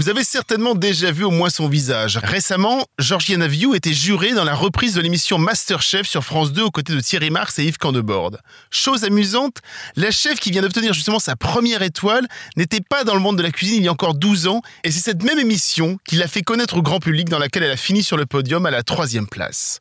Vous avez certainement déjà vu au moins son visage. Récemment, Georgiana Vieux était jurée dans la reprise de l'émission Masterchef sur France 2 aux côtés de Thierry Marx et Yves Candebord. Chose amusante, la chef qui vient d'obtenir justement sa première étoile n'était pas dans le monde de la cuisine il y a encore 12 ans et c'est cette même émission qui l'a fait connaître au grand public dans laquelle elle a fini sur le podium à la troisième place.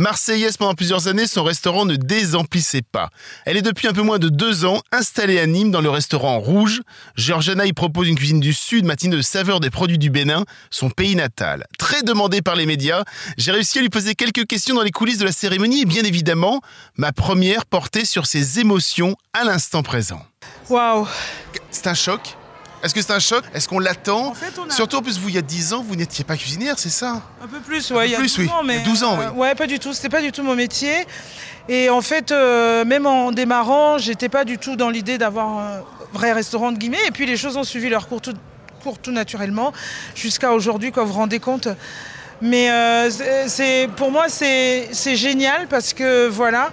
Marseillaise pendant plusieurs années, son restaurant ne désemplissait pas. Elle est depuis un peu moins de deux ans installée à Nîmes dans le restaurant Rouge. Georgiana y propose une cuisine du Sud matinée de saveur des produits du Bénin, son pays natal. Très demandée par les médias, j'ai réussi à lui poser quelques questions dans les coulisses de la cérémonie et bien évidemment, ma première portait sur ses émotions à l'instant présent. Waouh C'est un choc? Est-ce que c'est un choc? Est-ce qu'on l'attend? En fait, on a- Surtout en plus, vous, il y a 10 ans, vous n'étiez pas cuisinière, c'est ça? Un peu plus, ouais, il y a plus, 12 oui. ans, Il y a mais 12 ans, oui. euh, ouais, pas du tout. C'était pas du tout mon métier. Et en fait, euh, même en démarrant, j'étais pas du tout dans l'idée d'avoir un vrai restaurant de guillemets. Et puis les choses ont suivi leur cours tout, cours tout naturellement jusqu'à aujourd'hui, quand vous vous rendez compte. Mais euh, c'est- pour moi c'est c'est génial parce que voilà.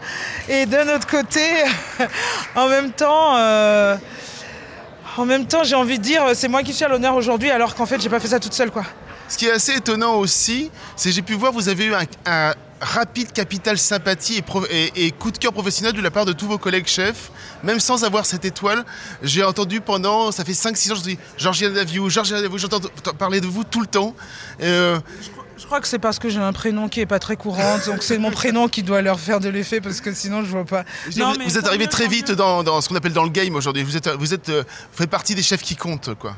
Et d'un autre côté, en même temps. euh, en même temps, j'ai envie de dire, c'est moi qui suis à l'honneur aujourd'hui, alors qu'en fait, j'ai pas fait ça toute seule, quoi. Ce qui est assez étonnant aussi, c'est j'ai pu voir, vous avez eu un, rapide capital sympathie et, coup de cœur professionnel de la part de tous vos collègues chefs, même sans avoir cette étoile. J'ai entendu pendant, ça fait 5-6 ans, je dis Georgiana Daviou, Georgiana Daviou, j'entends parler de vous tout le temps. Euh, Je crois que c'est parce que j'ai un prénom qui est pas très courant, donc c'est mon prénom qui doit leur faire de l'effet parce que sinon je vois pas. Non, vous, mais vous êtes arrivé mieux, très vite dans, dans ce qu'on appelle dans le game aujourd'hui. Vous êtes, vous êtes, euh, vous faites partie des chefs qui comptent, quoi.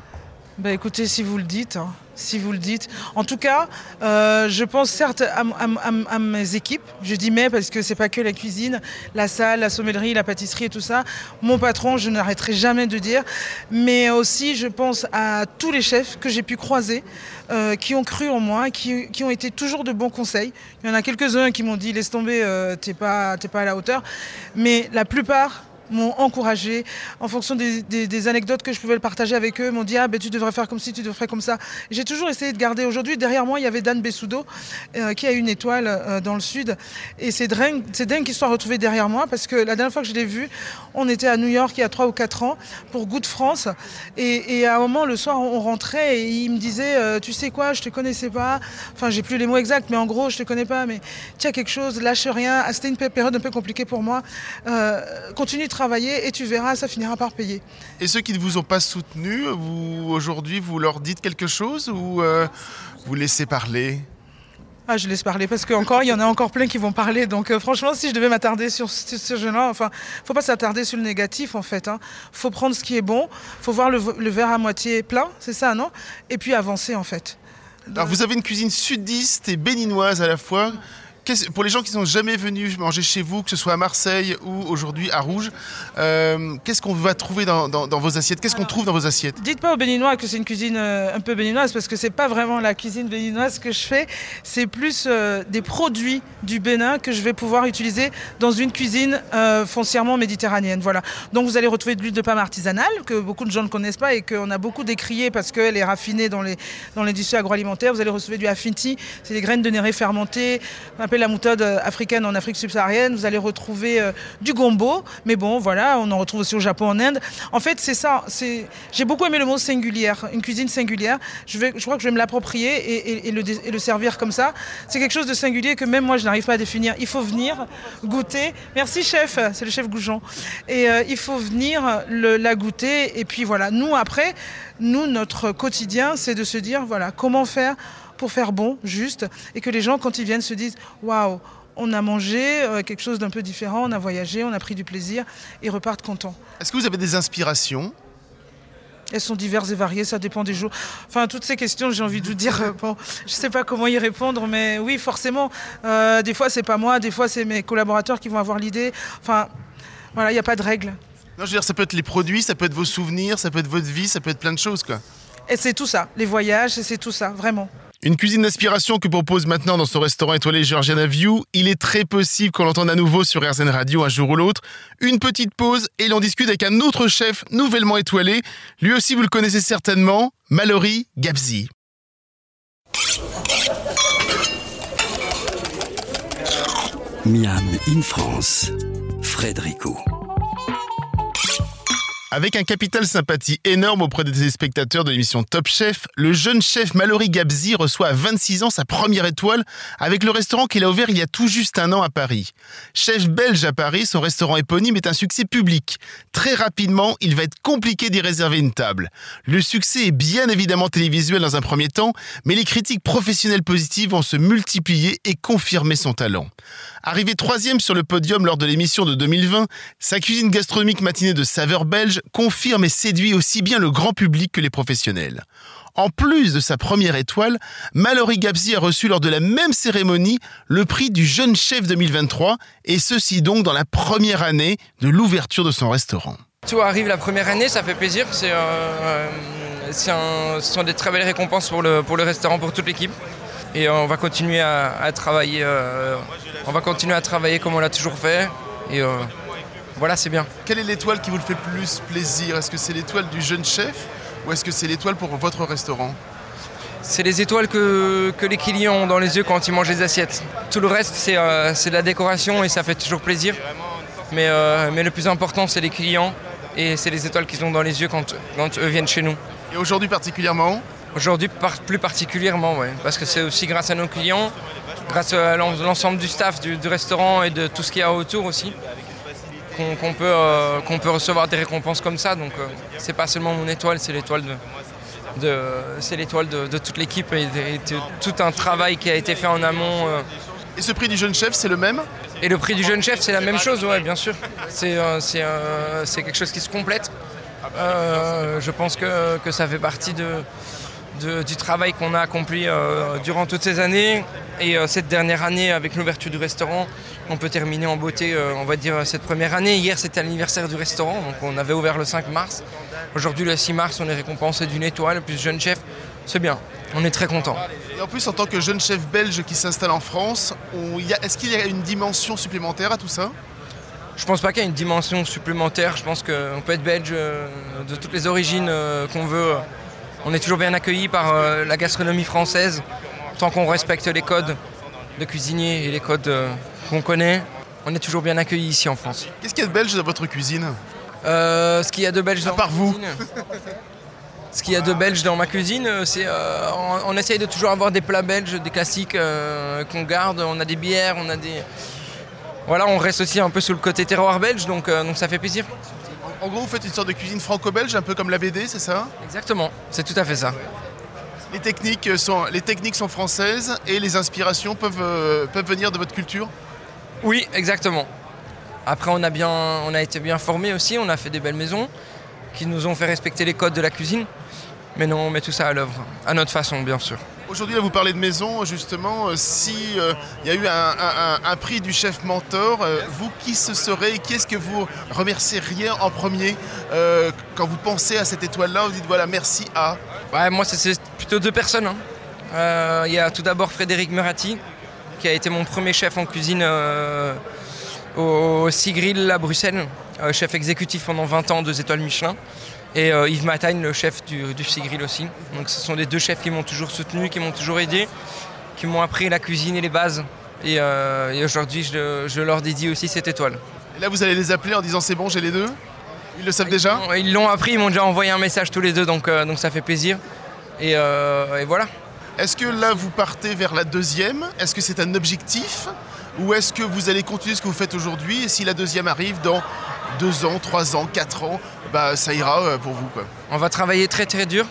Bah écoutez, si vous le dites, hein, si vous le dites. En tout cas, euh, je pense certes à, mes équipes. Je dis mais parce que c'est pas que la cuisine, la salle, la sommellerie, la pâtisserie et tout ça. Mon patron, je n'arrêterai jamais de dire. Mais aussi, je pense à tous les chefs que j'ai pu croiser, euh, qui ont cru en moi, qui, qui ont été toujours de bons conseils. Il y en a quelques-uns qui m'ont dit laisse tomber, euh, t'es pas, t'es pas à la hauteur. Mais la plupart m'ont encouragé en fonction des, anecdotes que je pouvais partager avec eux m'ont dit ah ben tu devrais faire comme ci tu devrais comme ça. J'ai toujours essayé de garder. Aujourd'hui derrière moi il y avait Dan Bessoudo euh, qui a une étoile euh, dans le sud. Et c'est dingue c'est dingue qu'il soit retrouvé derrière moi parce que la dernière fois que je l'ai vu on était à New York il y a 3 ou 4 ans pour Good France. Et, à un moment le soir on rentrait et il me disait euh, tu sais quoi je te connaissais pas. Enfin j'ai plus les mots exacts mais en gros je te connais pas mais tiens quelque chose lâche rien. Ah, c'était une période un peu compliquée pour moi. Continue de travailler et tu verras, ça finira par payer. Et ceux qui ne vous ont pas soutenu, vous aujourd'hui, vous leur dites quelque chose ou euh, vous laissez parler? Ah, je laisse parler parce qu'encore, il y en a encore plein qui vont parler. Donc, euh, franchement, si je devais m'attarder sur ce, ce jeune-là, enfin, faut pas s'attarder sur le négatif, en fait. Hein. Faut prendre ce qui est bon, faut voir le, le verre à moitié plein, c'est ça, non? Et puis avancer, en fait. Alors vous avez une cuisine sudiste et béninoise à la fois. Pour les gens qui sont jamais venus manger chez vous, que ce soit à Marseille ou aujourd'hui à Rouge, euh, qu'est-ce qu'on va trouver dans, dans- dans vos assiettes? Qu'est-ce qu'on trouve dans vos assiettes? Dites pas aux Béninois que c'est une cuisine euh, un peu béninoise parce que c'est pas vraiment la cuisine béninoise que je fais. C'est plus euh, des produits du Bénin que je vais pouvoir utiliser dans une cuisine euh, foncièrement méditerranéenne. Voilà. Donc vous allez retrouver de l'huile de palme artisanale que beaucoup de gens ne connaissent pas et qu'on a beaucoup décriée parce qu'elle est raffinée dans les dans l'industrie agroalimentaire. Vous allez retrouver du affinti, c'est des graines de néré fermentées, qu'on appelle la méthode euh, africaine en Afrique subsaharienne. Vous allez retrouver euh, du gombo, mais bon voilà, on en retrouve aussi au Japon, en Inde. En fait, c'est ça. J'ai beaucoup aimé le mot singulière, une cuisine singulière. Je, crois que je vais me l'approprier et, le, servir comme ça. C'est quelque chose de singulier que même moi, je n'arrive pas à définir. Il faut venir goûter. Merci, chef. C'est le chef Goujon. Et euh, il faut venir la goûter. Et puis voilà. Nous, après, nous, notre quotidien, c'est de se dire voilà, comment faire pour faire bon, juste, et que les gens, quand ils viennent, se disent waouh. On a mangé euh, quelque chose d'un peu différent, on a voyagé, on a pris du plaisir et repartent contents. Est-ce que vous avez des inspirations? Elles sont diverses et variées, ça dépend des jours. Enfin, toutes ces questions, j'ai envie de vous dire, euh, bon, je ne sais pas comment y répondre, mais oui, forcément, euh, des fois, c'est pas moi, des fois, c'est mes collaborateurs qui vont avoir l'idée. Enfin, voilà, il n'y a pas de règle. Non, je veux dire, ça peut être les produits, ça peut être vos souvenirs, ça peut être votre vie, ça peut être plein de choses, quoi. Et c'est tout ça, les voyages, c'est tout ça, vraiment. Une cuisine d'inspiration que propose maintenant dans son restaurant étoilé Georgiana View. Il est très possible qu'on l'entende à nouveau sur RZN Radio un jour ou l'autre. Une petite pause et l'on discute avec un autre chef nouvellement étoilé. Lui aussi, vous le connaissez certainement, Mallory Gabzi. Miam in France, Frédérico. Avec un capital sympathie énorme auprès des téléspectateurs de l'émission Top Chef, le jeune chef Mallory Gabzi reçoit à 26 ans sa première étoile avec le restaurant qu'il a ouvert il y a tout juste un an à Paris. Chef belge à Paris, son restaurant éponyme est un succès public. Très rapidement, il va être compliqué d'y réserver une table. Le succès est bien évidemment télévisuel dans un premier temps, mais les critiques professionnelles positives vont se multiplier et confirmer son talent. Arrivé troisième sur le podium lors de l'émission de 2020, sa cuisine gastronomique matinée de saveur belge confirme et séduit aussi bien le grand public que les professionnels. En plus de sa première étoile, Mallory Gabzi a reçu lors de la même cérémonie le prix du jeune chef 2023, et ceci donc dans la première année de l'ouverture de son restaurant. Tout arrive la première année, ça fait plaisir. C'est, euh, un- ce sont des très belles récompenses pour le, pour le restaurant, pour toute l'équipe. Et on va continuer à, à travailler. euh, on va continuer à travailler comme on l'a toujours fait. Et euh, voilà, c'est bien. Quelle est l'étoile qui vous le fait plus plaisir? Est-ce que c'est l'étoile du jeune chef ou est-ce que c'est l'étoile pour votre restaurant? C'est les étoiles que, que les clients ont dans les yeux quand ils mangent les assiettes. Tout le reste, c'est, euh, de la décoration et ça fait toujours plaisir. Mais, euh, mais le plus important, c'est les clients et c'est les étoiles qu'ils ont dans les yeux quand, quand eux viennent chez nous. Et aujourd'hui particulièrement Aujourd'hui, par- plus particulièrement, ouais, parce que c'est aussi grâce à nos clients, grâce à l'en- l'ensemble du staff du, du restaurant et de tout ce qu'il y a autour aussi, qu'on peut, euh, peut recevoir des récompenses comme ça. Donc, euh, c'est pas seulement mon étoile, c'est l'étoile de, de- c'est l'étoile de, de toute l'équipe et, de, et de tout un travail qui a été fait en amont. euh. Et ce prix du jeune chef, c'est le même? Et le prix du jeune chef, c'est la même chose, ouais, bien sûr. C'est quelque chose qui se complète. Je pense que, que ça fait partie de, de- du travail qu'on a accompli euh, durant toutes ces années. Et euh, cette dernière année, avec l'ouverture du restaurant, on peut terminer en beauté, euh, on va dire, cette première année. Hier, c'était l'anniversaire du restaurant, donc on avait ouvert le 5 mars. Aujourd'hui, le 6 mars, on est récompensé d'une étoile, plus jeune chef. C'est bien, on est très content. Et en plus, en tant que jeune chef belge qui s'installe en France, est-ce qu'il y a une dimension supplémentaire à tout ça? Je pense pas qu'il y ait une dimension supplémentaire. Je pense qu'on peut être belge de toutes les origines qu'on veut. On est toujours bien accueilli par euh, la gastronomie française. Tant qu'on respecte les codes de cuisinier et les codes euh, qu'on connaît, on est toujours bien accueilli ici en France. Qu'est-ce qu'il y a de belge dans votre cuisine Euh, ce qu'il y a de belge dans part ma vous. cuisine, Ce qu'il y a de belge dans ma cuisine, c'est on, on essaye de toujours avoir des plats belges, des classiques qu'on garde. On a des bières, on a des voilà, on reste aussi un peu sous le côté terroir belge, donc, donc ça fait plaisir. En gros, vous faites une sorte de cuisine franco-belge, un peu comme la BD, c'est ça? Exactement, c'est tout à fait ça. les techniques, sont, les techniques sont françaises et les inspirations peuvent, euh, peuvent venir de votre culture? Oui, exactement. Après, on a, bien, on a été bien formés aussi, on a fait des belles maisons qui nous ont fait respecter les codes de la cuisine. Mais non, on met tout ça à l'œuvre, à notre façon, bien sûr. Aujourd'hui, là, vous parlez de maison, justement. euh, si euh, il y a eu un, prix du chef mentor, euh, vous, qui ce serait? Et qui est-ce que vous remercieriez en premier? Quand vous pensez à cette étoile-là Vous dites voilà, merci à. Moi, c'est- plutôt deux personnes. hein. Il y a tout d'abord Frédéric Murati, qui a été mon premier chef en cuisine au Sigrill à Bruxelles, chef exécutif pendant 20 ans, deux étoiles Michelin. Et euh, Yves Matagne, le chef du, du Sigrill aussi. Donc ce sont les deux chefs qui m'ont toujours soutenu, qui m'ont toujours aidé, qui m'ont appris la cuisine et les bases. Et, euh, et aujourd'hui, je, je leur dédie aussi cette étoile. Et là, vous allez les appeler en disant c'est bon, j'ai les deux? Ils le savent déjà? Ils l'ont appris, ils m'ont déjà envoyé un message tous les deux, donc, euh, donc ça fait plaisir. Et, et voilà. Est-ce que là, vous partez vers la deuxième? Est-ce que c'est un objectif? Ou est-ce que vous allez continuer ce que vous faites aujourd'hui? Et si la deuxième arrive dans deux ans, trois ans, quatre ans, bah, ça ira euh, pour vous. Quoi. On va travailler très très dur.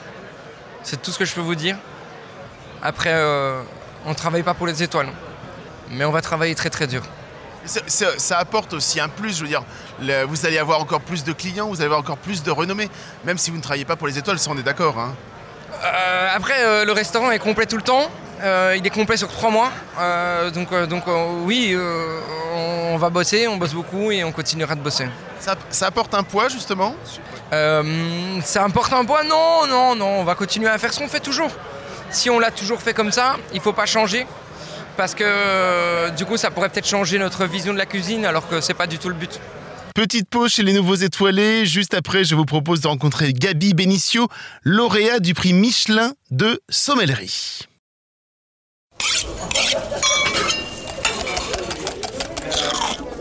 C'est tout ce que je peux vous dire. Après, euh, on ne travaille pas pour les étoiles. Mais on va travailler très très dur. Ça apporte aussi un plus, je veux dire, le- vous allez avoir encore plus de clients, vous allez avoir encore plus de renommée, même si vous ne travaillez pas pour les étoiles, ça on est d'accord. hein. Euh, après, euh, le restaurant est complet tout le temps. Euh, il est complet sur trois mois. Donc donc oui, on, va bosser, on bosse beaucoup et on continuera de bosser. Ça, ça apporte un poids justement Euh, ça importe un poids Non, non, non, on va continuer à faire ce qu'on fait toujours. Si on l'a toujours fait comme ça, il ne faut pas changer. Parce que euh, du coup, ça pourrait peut-être changer notre vision de la cuisine, alors que c'est pas du tout le but. Petite pause chez les nouveaux étoilés. Juste après, je vous propose de rencontrer Gabi Benicio, lauréat du prix Michelin de sommellerie.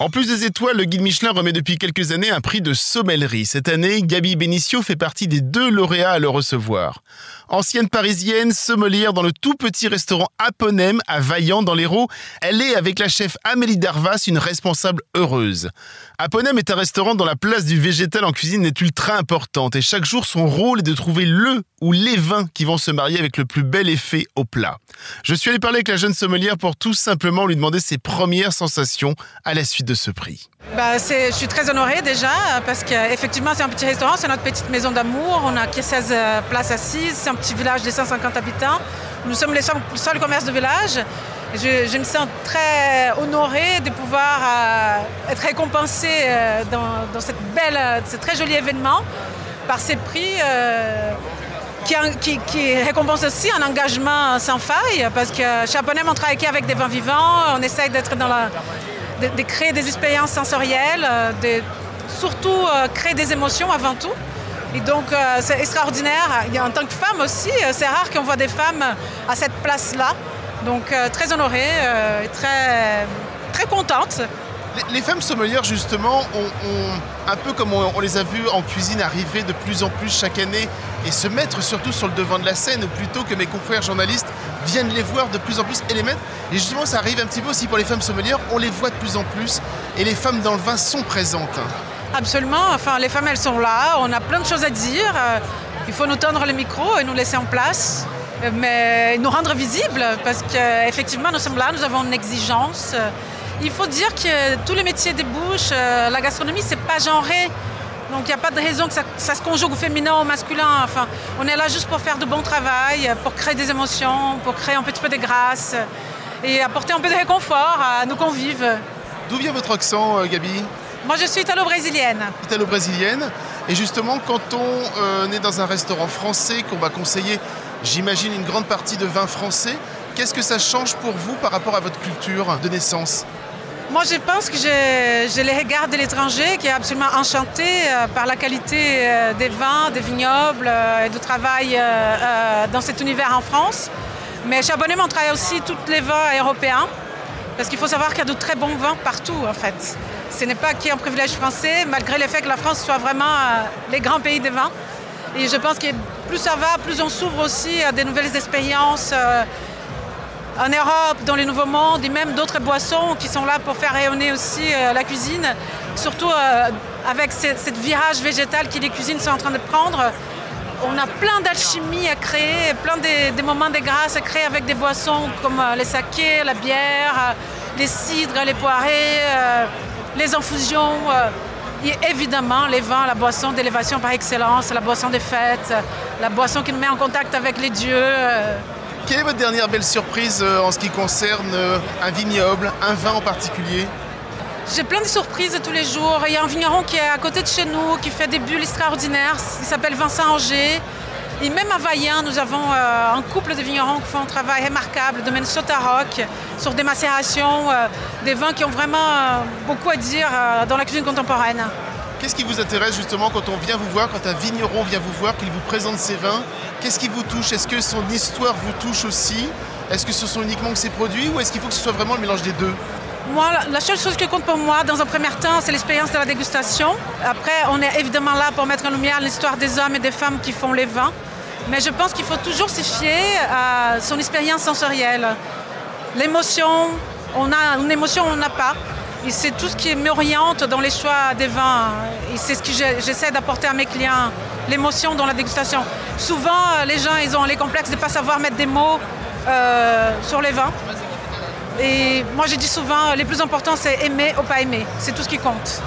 En plus des étoiles, le guide Michelin remet depuis quelques années un prix de sommellerie. Cette année, Gabi Benicio fait partie des deux lauréats à le recevoir. Ancienne parisienne, sommelière dans le tout petit restaurant Aponem à Vaillant dans l'Hérault, elle est avec la chef Amélie Darvas une responsable heureuse. Aponem est un restaurant dont la place du végétal en cuisine est ultra importante et chaque jour son rôle est de trouver le ou les vins qui vont se marier avec le plus bel effet au plat. Je suis allé parler avec la jeune sommelière pour tout simplement lui demander ses premières sensations à la suite de ce prix. Bah, je suis très honorée déjà parce qu'effectivement c'est un petit restaurant, c'est notre petite maison d'amour. On a 16 euh, places assises, c'est un petit village de 150 habitants. Nous sommes les seuls commerces de village. Je, me sens très honorée de pouvoir euh, être récompensée euh, dans, cette belle, ce très joli événement par ces prix qui, qui, récompense aussi un engagement sans faille parce que Aponem on travaille avec des vins vivants, on essaye d'être dans la de, créer des expériences sensorielles, euh, de surtout euh, créer des émotions avant tout. Et donc, euh, c'est extraordinaire. en tant que femme aussi, c'est rare qu'on voit des femmes à cette place-là. Donc, très honorée très, très contente les, femmes sommelières, justement, un peu comme on, les a vues en cuisine arriver de plus en plus chaque année et se mettre surtout sur le devant de la scène, plutôt que mes confrères journalistes viennent les voir de plus en plus et les mettre. Et justement, ça arrive un petit peu aussi pour les femmes sommelières, on les voit de plus en plus et les femmes dans le vin sont présentes. Absolument, enfin, les femmes, elles sont là, on a plein de choses à dire. Euh, il faut nous tendre le micro et nous laisser en place euh, mais nous rendre visibles parce qu'effectivement nous sommes là, nous avons une exigence. Il faut dire que tous les métiers débouchent. Euh, la gastronomie, c'est pas genré. Donc il n'y a pas de raison que ça, se conjugue au féminin ou au masculin. Enfin, on est là juste pour faire de bon travail, pour créer des émotions, pour créer un petit peu de grâce et apporter un peu de réconfort à nos convives. D'où vient votre accent, euh, Gabi? Moi, je suis italo-brésilienne. Italo-brésilienne. Et justement, quand on euh, est dans un restaurant français, qu'on va conseiller, j'imagine, une grande partie de vin français, qu'est-ce que ça change pour vous par rapport à votre culture de naissance? Moi, je pense que je, les regarde de l'étranger, qui est absolument enchanté euh, par la qualité euh, des vins, des vignobles euh, et du travail dans cet univers en France. Mais chez Abonnement, on travaille aussi tous les vins européens, parce qu'il faut savoir qu'il y a de très bons vins partout, en fait. Ce n'est pas qu'un privilège français, malgré le fait que la France soit vraiment les grands pays des vins. Et je pense que plus ça va, plus on s'ouvre aussi à des nouvelles expériences en Europe, dans les nouveaux mondes, et même d'autres boissons qui sont là pour faire rayonner aussi euh, la cuisine, surtout euh, avec cette virage végétal que les cuisines sont en train de prendre. On a plein d'alchimie à créer, plein de, moments de grâce à créer avec des boissons comme euh, les sakés, la bière, les cidres, les poirées, les infusions. Et évidemment, les vins, la boisson d'élévation par excellence, la boisson des fêtes, la boisson qui nous met en contact avec les dieux. Quelle est votre dernière belle surprise euh, en ce qui concerne euh, un vignoble, un vin en particulier j'ai plein de surprises tous les jours. Il y a un vigneron qui est à côté de chez nous, qui fait des bulles extraordinaires. Il s'appelle Vincent Angers. Et même à Vaillant, nous avons euh, un couple de vignerons qui font un travail remarquable, domaine Sotaroc, sur des macérations, des vins qui ont vraiment beaucoup à dire dans la cuisine contemporaine. Qu'est-ce qui vous intéresse justement quand on vient vous voir, quand un vigneron vient vous voir, qu'il vous présente ses vins? Qu'est-ce qui vous touche? Est-ce que son histoire vous touche aussi? Est-ce que ce sont uniquement que ses produits ou est-ce qu'il faut que ce soit vraiment le mélange des deux? Moi, la seule chose qui compte pour moi, dans un premier temps, c'est l'expérience de la dégustation. Après, on est évidemment là pour mettre en lumière l'histoire des hommes et des femmes qui font les vins. Mais je pense qu'il faut toujours se fier à son expérience sensorielle. L'émotion, on a une émotion, on n'a pas. C'est tout ce qui m'oriente dans les choix des vins. C'est ce que j'essaie d'apporter à mes clients, l'émotion dans la dégustation. Souvent, euh, les gens, ils ont les complexes de ne pas savoir mettre des mots euh, sur les vins. Et moi, je dis souvent, le plus important, c'est aimer ou pas aimer. C'est tout ce qui compte.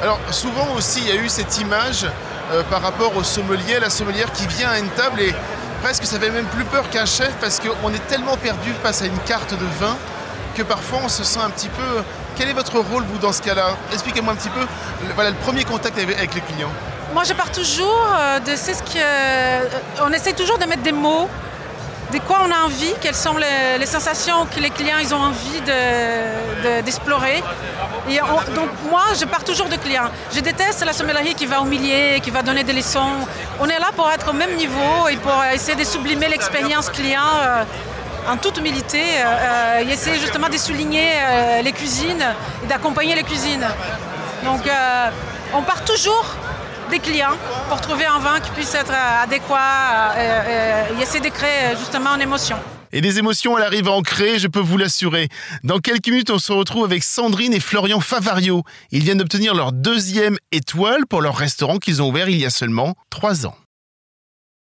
Alors, souvent aussi, il y a eu cette image euh, par rapport au sommelier, la sommelière qui vient à une table et presque ça fait même plus peur qu'un chef parce qu'on est tellement perdu face à une carte de vin que parfois on se sent un petit peu quel est votre rôle, vous, dans ce cas-là? Expliquez-moi un petit peu le, voilà, le premier contact avec, les clients. Moi, je pars toujours euh, de ce que. Euh, on essaie toujours de mettre des mots, de quoi on a envie, quelles sont les, sensations que les clients ils ont envie d'explorer. De, donc, moi, je pars toujours de clients. Je déteste la sommellerie qui va humilier, qui va donner des leçons. On est là pour être au même niveau et pour essayer de sublimer l'expérience client. Euh, en toute humilité, il essaie justement de souligner les cuisines et d'accompagner les cuisines. Donc on part toujours des clients pour trouver un vin qui puisse être adéquat et, essayer de créer justement une émotion. Et des émotions, elle arrive à en créer, je peux vous l'assurer. Dans quelques minutes, on se retrouve avec Sandrine et Florian Favario. Ils viennent d'obtenir leur deuxième étoile pour leur restaurant qu'ils ont ouvert il y a seulement trois ans.